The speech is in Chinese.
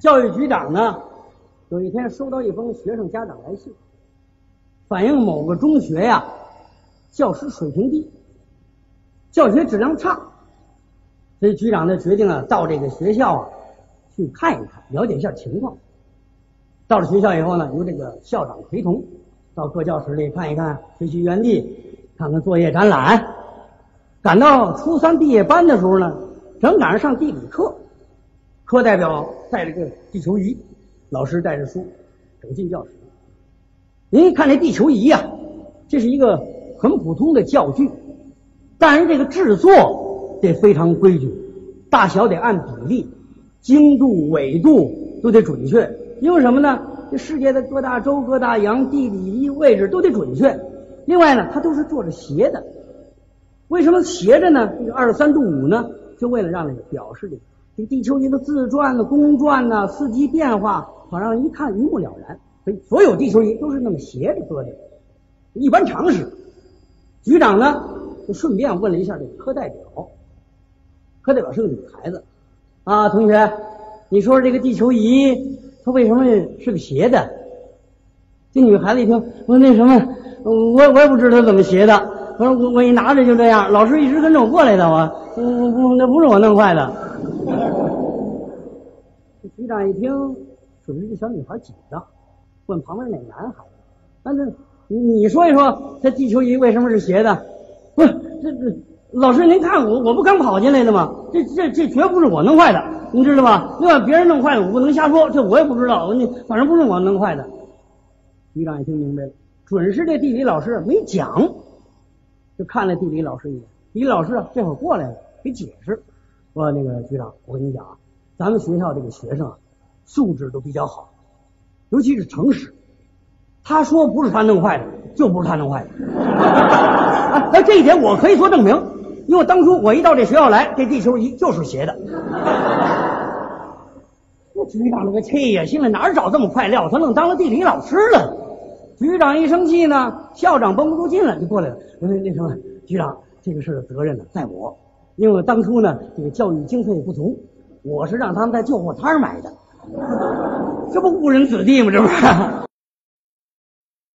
教育局长呢，有一天收到一封学生家长来信，反映某个中学呀，教师水平低，教学质量差。所以局长呢决定啊，到这个学校啊去看一看，了解一下情况。到了学校以后呢，由这个校长陪同，到各教室里看一看学习园地，看看作业展览。赶到初三毕业班的时候呢，正赶上上地理课，课代表带了个地球仪，老师带着书走进教室。您看这地球仪呀，这是一个很普通的教具，但是这个制作得非常规矩，大小得按比例，经度、纬度都得准确。因为什么呢？这世界的各大洲、各大洋地理位置都得准确。另外呢，它都是做着斜的。为什么斜着呢？这个二十三度五呢？就为了让那个表示这个这地球仪的自转呢、公转呢、四季变化，好让人一看一目了然。所以所有地球仪都是那么斜着搁的，一般常识。局长呢，就顺便问了一下这个科代表，科代表是个女孩子啊，同学，你说这个地球仪它为什么是个斜的？这女孩子一听，我那什么，我我也不知道它怎么斜的。我说我我一拿着就这样，老师一直跟着我过来的，我我我那不是我弄坏的。局长一听，准是这小女孩紧张，问旁边那男孩子：“那你说一说，这地球仪为什么是斜的？”不是这这老师您看我我不刚跑进来的吗？这这这绝不是我弄坏的，你知道吧？另外别人弄坏的我不能瞎说，这我也不知道，你反正不是我弄坏的。局长一听明白了，准是这地理老师没讲。就看了地理老师一眼，地理老师，这会儿过来了，给解释说：“那个局长，我跟你讲啊，咱们学校这个学生啊，素质都比较好，尤其是诚实。他说不是他弄坏的，就不是他弄坏的。啊，那这一点我可以做证明，因为当初我一到这学校来，这地球仪就是斜的。那局长那个气呀，心里哪找这么块料，他愣当了地理老师了。”局长一生气呢，校长绷不住劲了，就过来了。那那什么，局长，这个事的责任呢在我，因为当初呢这个教育经费不足，我是让他们在旧货摊买的，这不误人子弟吗？这不是？